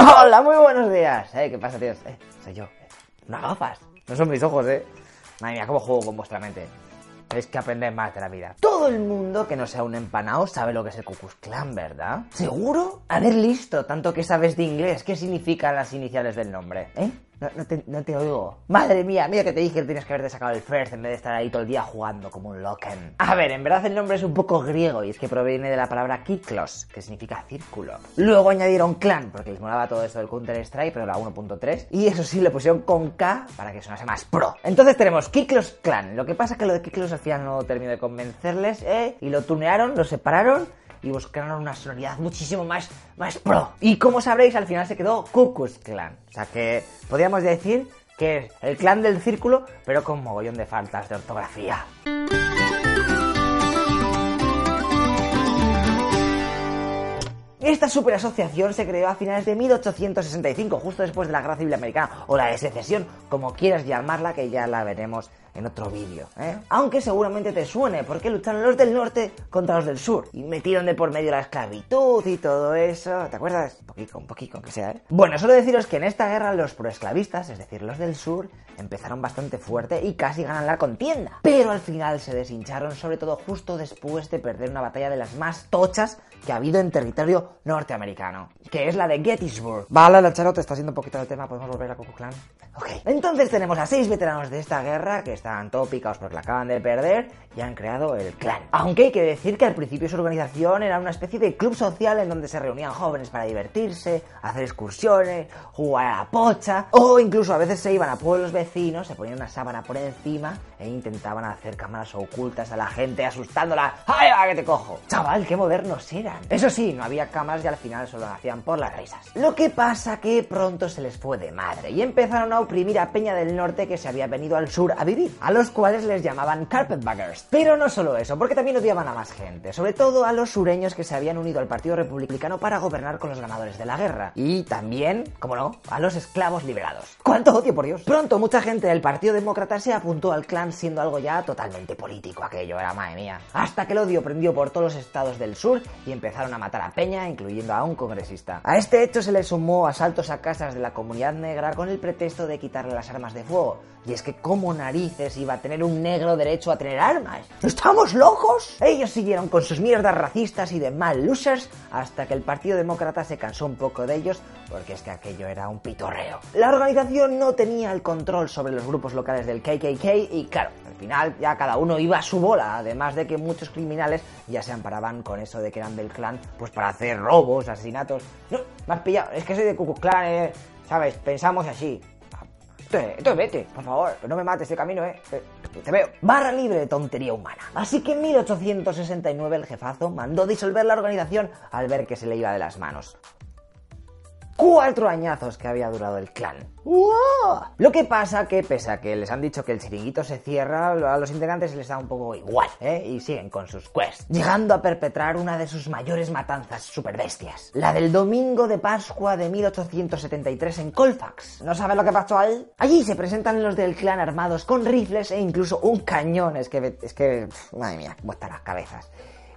Hola, muy buenos días. Eh, ¿Qué pasa, tíos? Eh, soy yo. No gafas. No son mis ojos, eh. Madre mía, cómo juego con vuestra mente. Tenéis que aprender más de la vida. Todo el mundo que no sea un empanado sabe lo que es el Ku Klux Klan, ¿verdad? ¿Seguro? A ver, listo, tanto que sabes de inglés, ¿qué significan las iniciales del nombre? ¿Eh? No, te, oigo. Madre mía, mira que te dije que tienes que haberte sacado el first en vez de estar ahí todo el día jugando como un loken. A ver, en verdad el nombre es un poco griego y es que proviene de la palabra kiklos, que significa círculo. Luego añadieron clan, porque les molaba todo esto del Counter Strike, pero la 1.3. Y eso sí, le pusieron con K para que sonase más pro. Entonces tenemos Kiklos Clan. Lo que pasa es que lo de Kiklos al final no terminó de convencerles, ¿eh? Y lo tunearon, lo separaron y buscaron una sonoridad muchísimo más, más pro. Y como sabréis, al final se quedó Cuckoo's Clan. O sea que podríamos decir que es el clan del círculo, pero con mogollón de faltas de ortografía. Esta superasociación se creó a finales de 1865, justo después de la Guerra Civil Americana, o la de secesión, como quieras llamarla, que ya la veremos en otro vídeo, ¿eh? Aunque seguramente te suene, porque lucharon los del norte contra los del sur y metieron de por medio la esclavitud y todo eso. ¿Te acuerdas? Un poquito, un poquito, aunque sea, ¿eh? Bueno, solo deciros que en esta guerra los proesclavistas, es decir, los del sur, empezaron bastante fuerte y casi ganan la contienda. Pero al final se deshincharon, sobre todo justo después de perder una batalla de las más tochas que ha habido en territorio norteamericano, que es la de Gettysburg. Vale, la te está siendo un poquito del tema, podemos volver a Coco Clan. Ok, entonces tenemos a seis veteranos de esta guerra que están todo picados porque la acaban de perder y han creado el clan. Aunque hay que decir que al principio su organización era una especie de club social en donde se reunían jóvenes para divertirse, hacer excursiones, jugar a la pocha o incluso a veces se iban a pueblos vecinos, se ponían una sábana por encima e intentaban hacer cámaras ocultas a la gente asustándola. ¡Ay, va que te cojo! Chaval, qué modernos eran. Eso sí, no había cámaras y al final solo lo hacían por las risas. Lo que pasa que pronto se les fue de madre y empezaron a oprimir a Peña del Norte que se había venido al sur a vivir, a los cuales les llamaban carpetbaggers. Pero no solo eso, porque también odiaban a más gente, sobre todo a los sureños que se habían unido al Partido Republicano para gobernar con los ganadores de la guerra. Y también, como no, a los esclavos liberados. ¡Cuánto odio, por Dios! Pronto mucha gente del Partido Demócrata se apuntó al clan siendo algo ya totalmente político aquello, era madre mía. Hasta que el odio prendió por todos los estados del sur y empezaron a matar a Peña, incluyendo a un congresista. A este hecho se le sumó asaltos a casas de la comunidad negra con el pretexto de quitarle las armas de fuego. Y es que como narices iba a tener un negro derecho a tener armas. ¿Estamos locos? Ellos siguieron con sus mierdas racistas y de mal losers hasta que el Partido Demócrata se cansó un poco de ellos porque es que aquello era un pitorreo. La organización no tenía el control sobre los grupos locales del KKK y claro, al final ya cada uno iba a su bola, además de que muchos criminales ya se amparaban con eso de que eran del clan pues para hacer robos, asesinatos. No, has pillado, es que soy de Ku Clan, eh, ¿sabes? Pensamos así. Entonces, vete, por favor, no me mates de camino, eh. eh. Te veo. Barra libre de tontería humana. Así que en 1869 el jefazo mandó disolver la organización al ver que se le iba de las manos cuatro añazos que había durado el clan. Lo que pasa que, pese a que les han dicho que el chiringuito se cierra, a los integrantes les da un poco igual, ¿eh? Y siguen con sus quests, llegando a perpetrar una de sus mayores matanzas super bestias. La del domingo de Pascua de 1873 en Colfax. ¿No sabes lo que pasó ahí? Allí se presentan los del clan armados con rifles e incluso un cañón. Es que, es que, madre mía, están las cabezas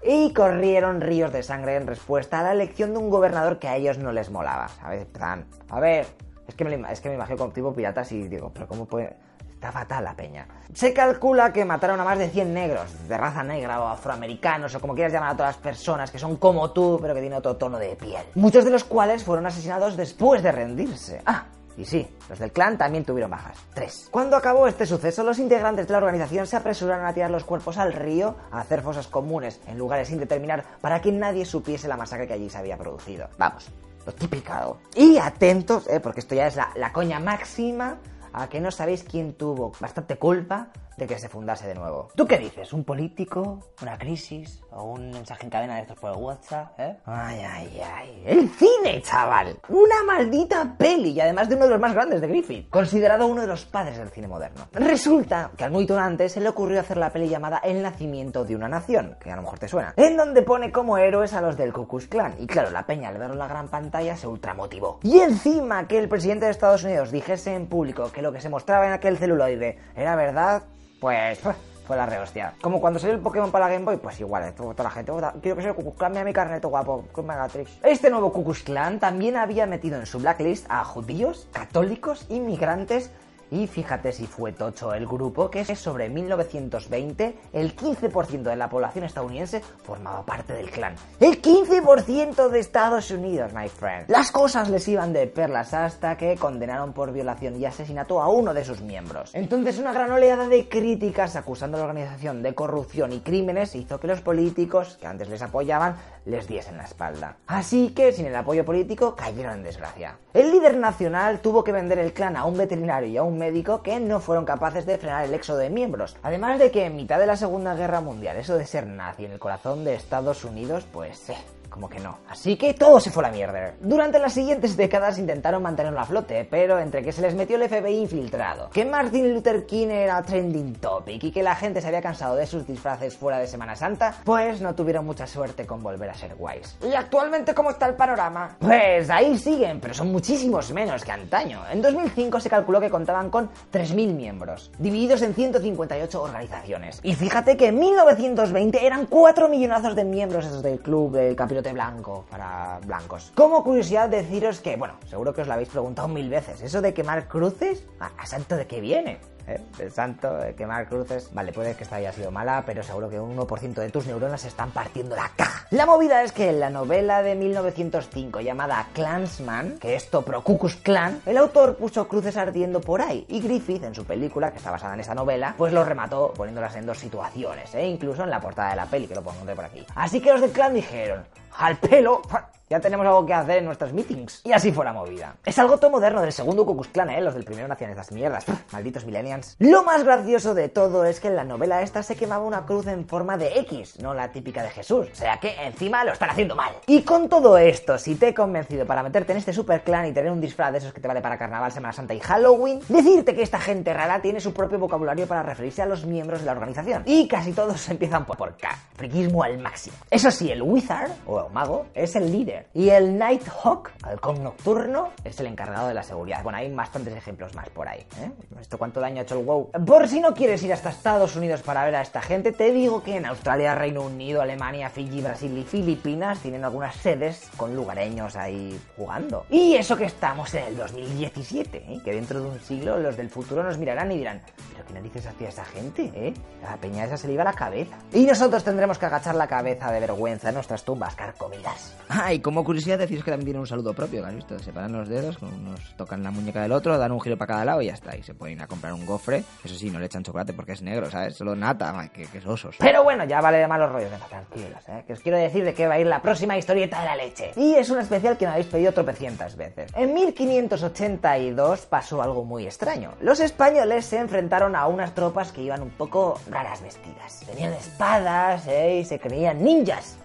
y corrieron ríos de sangre en respuesta a la elección de un gobernador que a ellos no les molaba, ¿sabes? Plan, a ver, es que me, imagino como tipo piratas y digo, pero ¿cómo puede...? Está fatal la peña. Se calcula que mataron a más de 100 negros, de raza negra o afroamericanos, o como quieras llamar a todas las personas que son como tú, pero que tienen otro tono de piel. Muchos de los cuales fueron asesinados después de rendirse. Ah, y sí, los del clan también tuvieron bajas. Tres. Cuando acabó este suceso, los integrantes de la organización se apresuraron a tirar los cuerpos al río, a hacer fosas comunes en lugares sin determinar para que nadie supiese la masacre que allí se había producido. Vamos, lo típico. Y atentos, eh, porque esto ya es la, la coña máxima, a que no sabéis quién tuvo bastante culpa de que se fundase de nuevo. ¿Tú qué dices? ¿Un político? ¿Una crisis? ¿O un mensaje en cadena de estos por el WhatsApp? ¿Eh? Ay, ay, ay. ¡El cine, chaval! Una maldita peli y además de uno de los más grandes de Griffith. Considerado uno de los padres del cine moderno. Resulta que al muy antes se le ocurrió hacer la peli llamada El nacimiento de una nación, que a lo mejor te suena, en donde pone como héroes a los del Ku Klux Klan. Y claro, la peña al verlo en la gran pantalla se ultramotivó. Y encima que el presidente de Estados Unidos dijese en público que lo que se mostraba en aquel celuloide era verdad, pues, fue la rehostia. Como cuando salió el Pokémon para la Game Boy, pues igual, toda la gente, quiero que sea Cucus Clan, mira mi carnet guapo, con Megatrix. Este nuevo Cucus Clan también había metido en su blacklist a judíos, católicos, inmigrantes y fíjate si fue tocho el grupo, que es sobre 1920, el 15% de la población estadounidense formaba parte del clan. ¡El 15% de Estados Unidos, my friend! Las cosas les iban de perlas hasta que condenaron por violación y asesinato a uno de sus miembros. Entonces una gran oleada de críticas acusando a la organización de corrupción y crímenes hizo que los políticos, que antes les apoyaban, les diesen la espalda. Así que, sin el apoyo político, cayeron en desgracia. El líder nacional tuvo que vender el clan a un veterinario y a un médico que no fueron capaces de frenar el éxodo de miembros. Además de que en mitad de la Segunda Guerra Mundial, eso de ser nazi en el corazón de Estados Unidos, pues... Eh, como que no. Así que todo se fue a la mierda. Durante las siguientes décadas intentaron mantenerlo a flote, pero entre que se les metió el FBI infiltrado, que Martin Luther King era trending topic y que la gente se había cansado de sus disfraces fuera de Semana Santa, pues no tuvieron mucha suerte con volver a ser guays. ¿Y actualmente cómo está el panorama? Pues ahí siguen, pero son muchísimos menos que antaño. En 2005 se calculó que contaban con 3.000 miembros, divididos en 158 organizaciones. Y fíjate que en 1920 eran 4 millonazos de miembros esos del club del blanco para blancos. Como curiosidad deciros que, bueno, seguro que os lo habéis preguntado mil veces, eso de quemar cruces, ¿a, santo de qué viene? ¿Eh? El santo, quemar cruces. Vale, puede que esta haya sido mala, pero seguro que un 1% de tus neuronas están partiendo la caja. La movida es que en la novela de 1905 llamada Clansman, que es Pro Cucus Clan, el autor puso cruces ardiendo por ahí y Griffith, en su película, que está basada en esa novela, pues lo remató poniéndolas en dos situaciones, e incluso en la portada de la peli, que lo pongo por aquí. Así que los de Clan dijeron, al pelo, ya tenemos algo que hacer en nuestras meetings. Y así fue la movida. Es algo todo moderno del segundo Ku Clan, ¿eh? Los del primero no hacían estas mierdas. Malditos millennials. Lo más gracioso de todo es que en la novela esta se quemaba una cruz en forma de X, no la típica de Jesús. O sea que encima lo están haciendo mal. Y con todo esto, si te he convencido para meterte en este super clan y tener un disfraz de esos que te vale para Carnaval, Semana Santa y Halloween, decirte que esta gente rara tiene su propio vocabulario para referirse a los miembros de la organización. Y casi todos empiezan por K. Friquismo al máximo. Eso sí, el Wizard, o el mago, es el líder. Y el Nighthawk, halcón nocturno, es el encargado de la seguridad. Bueno, hay bastantes ejemplos más por ahí. ¿eh? ¿Esto cuánto daño ha hecho el WoW? Por si no quieres ir hasta Estados Unidos para ver a esta gente, te digo que en Australia, Reino Unido, Alemania, Fiji, Brasil y Filipinas tienen algunas sedes con lugareños ahí jugando. Y eso que estamos en el 2017, ¿eh? que dentro de un siglo los del futuro nos mirarán y dirán, ¿pero qué narices hacía esa gente? ¿eh? La peña esa se le iba la cabeza. Y nosotros tendremos que agachar la cabeza de vergüenza en nuestras tumbas carcomidas. Ah, y como curiosidad deciros que también tiene un saludo propio, ¿has visto? Separan los dedos, unos tocan la muñeca del otro, dan un giro para cada lado y ya está. Y se pueden ir a comprar un gofre. Eso sí, no le echan chocolate porque es negro, ¿sabes? Solo nata, que, que osos. Pero bueno, ya vale de malos rollos, tranquilos, ¿eh? Que os quiero decir de qué va a ir la próxima historieta de la leche. Y es una especial que me habéis pedido tropecientas veces. En 1582 pasó algo muy extraño. Los españoles se enfrentaron a unas tropas que iban un poco raras vestidas. Tenían espadas, ¿eh? Y se creían ninjas.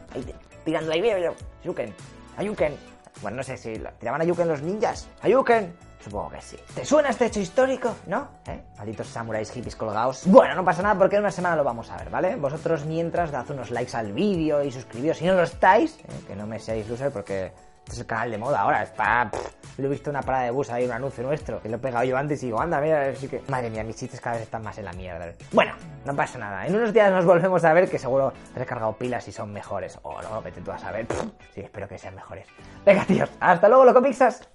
Tirando ahí, Yuken, Ayuken. Bueno, no sé si tiraban a Ayuken los ninjas. Ayuken. Supongo que sí. ¿Te suena este hecho histórico? ¿No? ¿Eh? Malditos samuráis hippies colgados. Bueno, no pasa nada porque en una semana lo vamos a ver, ¿vale? Vosotros mientras dad unos likes al vídeo y suscribíos si no lo estáis. ¿eh? Que no me seáis loser porque este es el canal de moda ahora. Está. Lo he visto en una parada de bus ahí, un anuncio nuestro. Que lo he pegado yo antes y digo, anda, mira, así que. Madre mía, mis chistes cada vez están más en la mierda. Bueno, no pasa nada. En unos días nos volvemos a ver que seguro he recargado pilas y son mejores. O no, vete tú a saber. sí, espero que sean mejores. Venga, tíos. Hasta luego, loco Pixas.